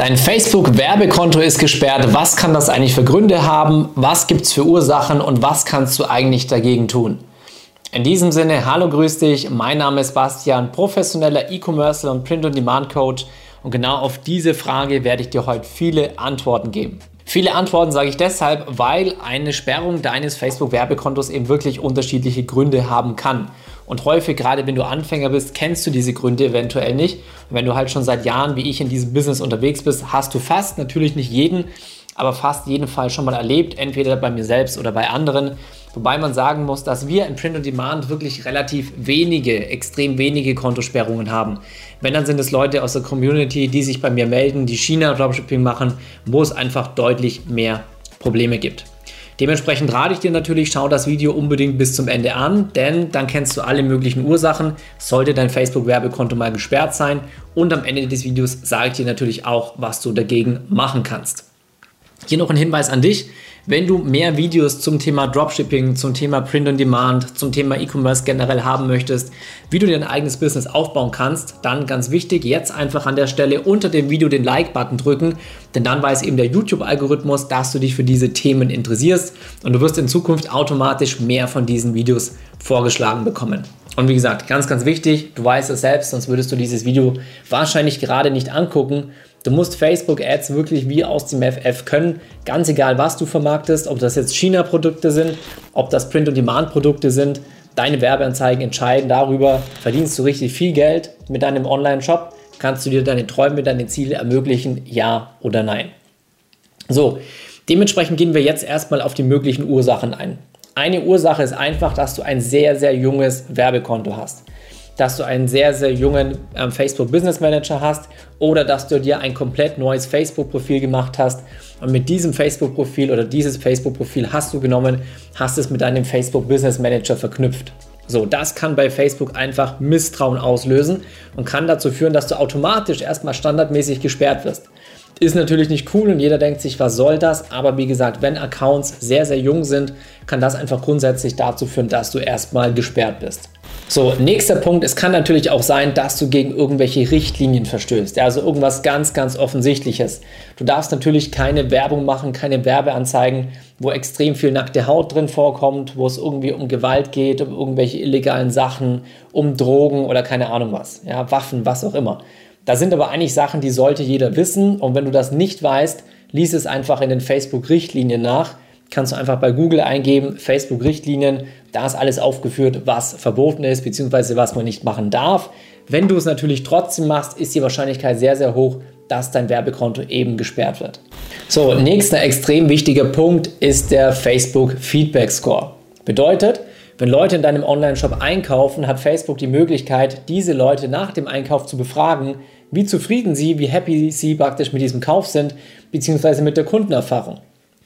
Dein Facebook-Werbekonto ist gesperrt. Was kann das eigentlich für Gründe haben? Was gibt es für Ursachen und was kannst du eigentlich dagegen tun? In diesem Sinne, hallo, grüß dich. Mein Name ist Bastian, professioneller E-Commerce und Print-on-Demand-Coach. Und genau auf diese Frage werde ich dir heute viele Antworten geben. Viele Antworten sage ich deshalb, weil eine Sperrung deines Facebook-Werbekontos eben wirklich unterschiedliche Gründe haben kann. Und häufig, gerade wenn du Anfänger bist, kennst du diese Gründe eventuell nicht. Und wenn du halt schon seit Jahren wie ich in diesem Business unterwegs bist, hast du fast, natürlich nicht jeden, aber fast jeden Fall schon mal erlebt, entweder bei mir selbst oder bei anderen. Wobei man sagen muss, dass wir im Print on Demand wirklich relativ wenige, extrem wenige Kontosperrungen haben. Wenn, dann sind es Leute aus der Community, die sich bei mir melden, die China Dropshipping machen, wo es einfach deutlich mehr Probleme gibt. Dementsprechend rate ich dir natürlich, schau das Video unbedingt bis zum Ende an, denn dann kennst du alle möglichen Ursachen, sollte dein Facebook-Werbekonto mal gesperrt sein. Und am Ende des Videos sage ich dir natürlich auch, was du dagegen machen kannst. Hier noch ein Hinweis an dich. Wenn du mehr Videos zum Thema Dropshipping, zum Thema Print on Demand, zum Thema E-Commerce generell haben möchtest, wie du dir ein eigenes Business aufbauen kannst, dann ganz wichtig, jetzt einfach an der Stelle unter dem Video den Like-Button drücken, denn dann weiß eben der YouTube-Algorithmus, dass du dich für diese Themen interessierst und du wirst in Zukunft automatisch mehr von diesen Videos vorgeschlagen bekommen. Und wie gesagt, ganz, ganz wichtig, du weißt es selbst, sonst würdest du dieses Video wahrscheinlich gerade nicht angucken. Du musst Facebook-Ads wirklich wie aus dem FF können, ganz egal, was du vermarktest, ob das jetzt China-Produkte sind, ob das Print-on-Demand-Produkte sind. Deine Werbeanzeigen entscheiden darüber, verdienst du richtig viel Geld mit deinem Online-Shop, kannst du dir deine Träume, deine Ziele ermöglichen, ja oder nein. So, dementsprechend gehen wir jetzt erstmal auf die möglichen Ursachen ein. Eine Ursache ist einfach, dass du ein sehr, sehr junges Werbekonto hast dass du einen sehr, sehr jungen ähm, Facebook Business Manager hast oder dass du dir ein komplett neues Facebook-Profil gemacht hast und mit diesem Facebook-Profil oder dieses Facebook-Profil hast du genommen, hast es mit deinem Facebook Business Manager verknüpft. So, das kann bei Facebook einfach Misstrauen auslösen und kann dazu führen, dass du automatisch erstmal standardmäßig gesperrt wirst. Ist natürlich nicht cool und jeder denkt sich, was soll das? Aber wie gesagt, wenn Accounts sehr, sehr jung sind, kann das einfach grundsätzlich dazu führen, dass du erstmal gesperrt bist. So, nächster Punkt, es kann natürlich auch sein, dass du gegen irgendwelche Richtlinien verstößt. Also irgendwas ganz, ganz Offensichtliches. Du darfst natürlich keine Werbung machen, keine Werbeanzeigen, wo extrem viel nackte Haut drin vorkommt, wo es irgendwie um Gewalt geht, um irgendwelche illegalen Sachen, um Drogen oder keine Ahnung was. Ja, Waffen, was auch immer. Da sind aber eigentlich Sachen, die sollte jeder wissen. Und wenn du das nicht weißt, lies es einfach in den Facebook-Richtlinien nach kannst du einfach bei Google eingeben, Facebook-Richtlinien, da ist alles aufgeführt, was verboten ist, beziehungsweise was man nicht machen darf. Wenn du es natürlich trotzdem machst, ist die Wahrscheinlichkeit sehr, sehr hoch, dass dein Werbekonto eben gesperrt wird. So, nächster extrem wichtiger Punkt ist der Facebook Feedback Score. Bedeutet, wenn Leute in deinem Online-Shop einkaufen, hat Facebook die Möglichkeit, diese Leute nach dem Einkauf zu befragen, wie zufrieden sie, wie happy sie praktisch mit diesem Kauf sind, beziehungsweise mit der Kundenerfahrung.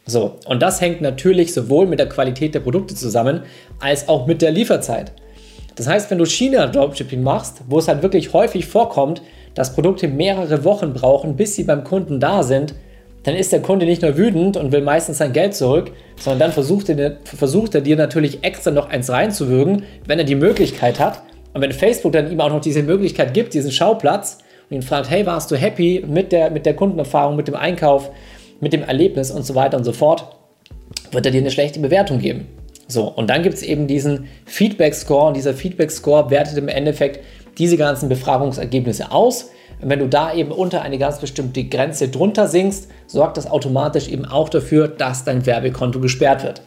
So, und das hängt natürlich sowohl mit der Qualität der Produkte zusammen, als auch mit der Lieferzeit. Das heißt, wenn du China-Dropshipping machst, wo es halt wirklich häufig vorkommt, dass Produkte mehrere Wochen brauchen, bis sie beim Kunden da sind, dann ist der Kunde nicht nur wütend und will meistens sein Geld zurück, sondern dann versucht er, versucht er dir natürlich extra noch eins reinzuwürgen, wenn er die Möglichkeit hat. Und wenn Facebook dann ihm auch noch diese Möglichkeit gibt, diesen Schauplatz, und ihn fragt, hey, warst du happy mit der, mit der Kundenerfahrung, mit dem Einkauf, mit dem Erlebnis und so weiter und so fort, wird er dir eine schlechte Bewertung geben. So, und dann gibt es eben diesen Feedback-Score und dieser Feedback-Score wertet im Endeffekt diese ganzen Befragungsergebnisse aus. Und wenn du da eben unter eine ganz bestimmte Grenze drunter sinkst, sorgt das automatisch eben auch dafür, dass dein Werbekonto gesperrt wird.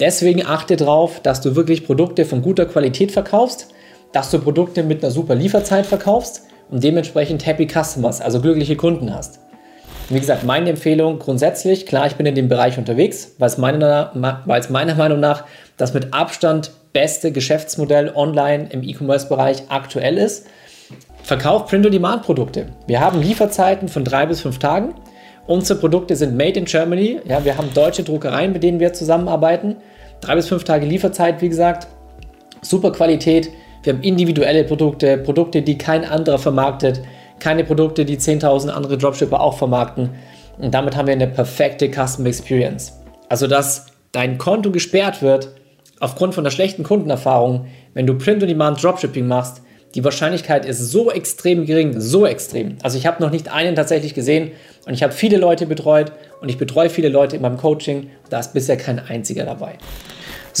Deswegen achte darauf, dass du wirklich Produkte von guter Qualität verkaufst, dass du Produkte mit einer super Lieferzeit verkaufst und dementsprechend Happy Customers, also glückliche Kunden hast. Wie gesagt, meine Empfehlung grundsätzlich, klar, ich bin in dem Bereich unterwegs, weil es meiner, weil es meiner Meinung nach das mit Abstand beste Geschäftsmodell online im E-Commerce-Bereich aktuell ist. Verkauf Print-on-Demand-Produkte. Wir haben Lieferzeiten von drei bis fünf Tagen. Unsere Produkte sind made in Germany. Ja, wir haben deutsche Druckereien, mit denen wir zusammenarbeiten. Drei bis fünf Tage Lieferzeit, wie gesagt. Super Qualität. Wir haben individuelle Produkte, Produkte, die kein anderer vermarktet keine Produkte, die 10.000 andere Dropshipper auch vermarkten. Und damit haben wir eine perfekte Custom Experience. Also, dass dein Konto gesperrt wird aufgrund von der schlechten Kundenerfahrung, wenn du Print-on-Demand Dropshipping machst, Die Wahrscheinlichkeit ist so extrem gering, so extrem. Also ich habe noch nicht einen tatsächlich gesehen und ich habe viele Leute betreut und ich betreue viele Leute in meinem Coaching. Da ist bisher kein einziger dabei.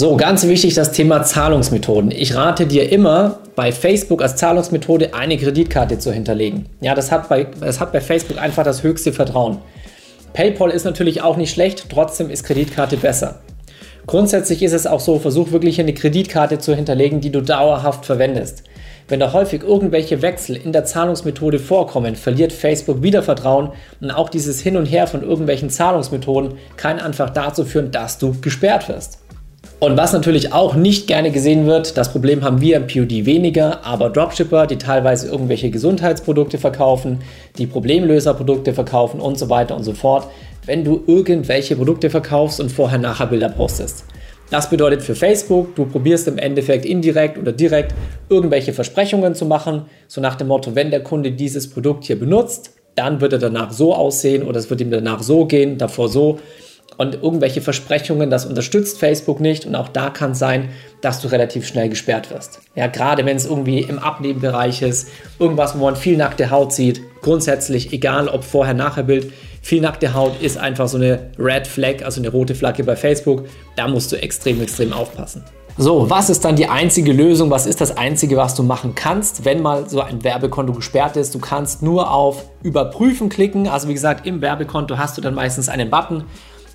So, ganz wichtig das Thema Zahlungsmethoden. Ich rate dir immer, bei Facebook als Zahlungsmethode eine Kreditkarte zu hinterlegen. Ja, das hat bei, das hat bei Facebook einfach das höchste Vertrauen. PayPal ist natürlich auch nicht schlecht, trotzdem ist Kreditkarte besser. Grundsätzlich ist es auch so, versuch wirklich eine Kreditkarte zu hinterlegen, die du dauerhaft verwendest. Wenn da häufig irgendwelche Wechsel in der Zahlungsmethode vorkommen, verliert Facebook wieder Vertrauen und auch dieses Hin und Her von irgendwelchen Zahlungsmethoden kann einfach dazu führen, dass du gesperrt wirst. Und was natürlich auch nicht gerne gesehen wird, das Problem haben wir im POD weniger, aber Dropshipper, die teilweise irgendwelche Gesundheitsprodukte verkaufen, die Problemlöserprodukte verkaufen und so weiter und so fort, wenn du irgendwelche Produkte verkaufst und vorher nachher Bilder postest. Das bedeutet für Facebook, du probierst im Endeffekt indirekt oder direkt irgendwelche Versprechungen zu machen, so nach dem Motto, wenn der Kunde dieses Produkt hier benutzt, dann wird er danach so aussehen oder es wird ihm danach so gehen, davor so. Und irgendwelche Versprechungen, das unterstützt Facebook nicht und auch da kann es sein, dass du relativ schnell gesperrt wirst. Ja, gerade wenn es irgendwie im Abnehmbereich ist, irgendwas, wo man viel nackte Haut sieht, grundsätzlich, egal ob vorher, nachher Bild, viel nackte Haut ist einfach so eine Red Flag, also eine rote Flagge bei Facebook. Da musst du extrem, extrem aufpassen. So, was ist dann die einzige Lösung? Was ist das Einzige, was du machen kannst, wenn mal so ein Werbekonto gesperrt ist? Du kannst nur auf Überprüfen klicken. Also wie gesagt, im Werbekonto hast du dann meistens einen Button,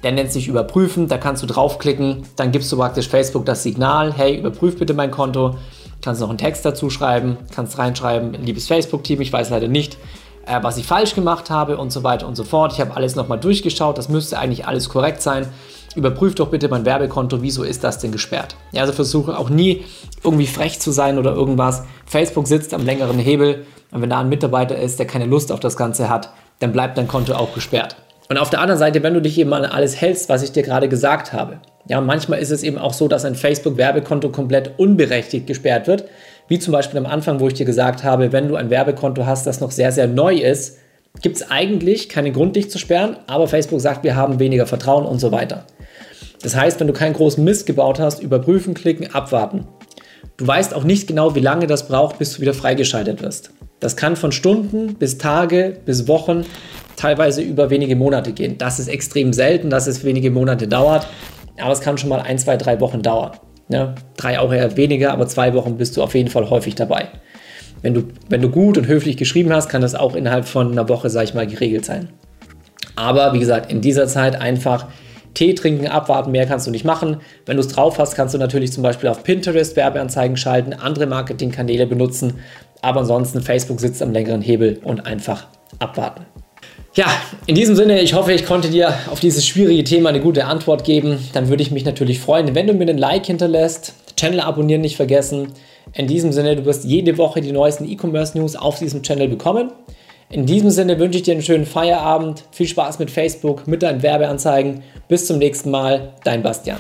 der nennt sich Überprüfen. Da kannst du draufklicken, dann gibst du praktisch Facebook das Signal, hey, überprüf bitte mein Konto. Kannst noch einen Text dazu schreiben, kannst reinschreiben, liebes Facebook-Team, ich weiß leider nicht, äh, was ich falsch gemacht habe und so weiter und so fort. Ich habe alles nochmal durchgeschaut, das müsste eigentlich alles korrekt sein. Überprüf doch bitte mein Werbekonto, wieso ist das denn gesperrt? Ja, also versuche auch nie irgendwie frech zu sein oder irgendwas. Facebook sitzt am längeren Hebel und wenn da ein Mitarbeiter ist, der keine Lust auf das Ganze hat, dann bleibt dein Konto auch gesperrt. Und auf der anderen Seite, wenn du dich eben an alles hältst, was ich dir gerade gesagt habe, ja, manchmal ist es eben auch so, dass ein Facebook-Werbekonto komplett unberechtigt gesperrt wird, wie zum Beispiel am Anfang, wo ich dir gesagt habe, wenn du ein Werbekonto hast, das noch sehr, sehr neu ist, gibt es eigentlich keinen Grund, dich zu sperren, aber Facebook sagt, wir haben weniger Vertrauen und so weiter. Das heißt, wenn du keinen großen Mist gebaut hast, überprüfen, klicken, abwarten. Du weißt auch nicht genau, wie lange das braucht, bis du wieder freigeschaltet wirst. Das kann von Stunden bis Tage bis Wochen, teilweise über wenige Monate gehen. Das ist extrem selten, dass es wenige Monate dauert, aber es kann schon mal ein, zwei, drei Wochen dauern. Ja, drei auch eher weniger, aber zwei Wochen bist du auf jeden Fall häufig dabei. Wenn du, wenn du gut und höflich geschrieben hast, kann das auch innerhalb von einer Woche, sag ich mal, geregelt sein. Aber wie gesagt, in dieser Zeit einfach Tee trinken, abwarten, mehr kannst du nicht machen. Wenn du es drauf hast, kannst du natürlich zum Beispiel auf Pinterest Werbeanzeigen schalten, andere Marketingkanäle benutzen, aber ansonsten Facebook sitzt am längeren Hebel und einfach abwarten. Ja, in diesem Sinne, ich hoffe, ich konnte dir auf dieses schwierige Thema eine gute Antwort geben. Dann würde ich mich natürlich freuen, wenn du mir einen Like hinterlässt, Channel abonnieren nicht vergessen. In diesem Sinne, du wirst jede Woche die neuesten E-Commerce News auf diesem Channel bekommen. In diesem Sinne wünsche ich dir einen schönen Feierabend, viel Spaß mit Facebook, mit deinen Werbeanzeigen. Bis zum nächsten Mal, dein Bastian.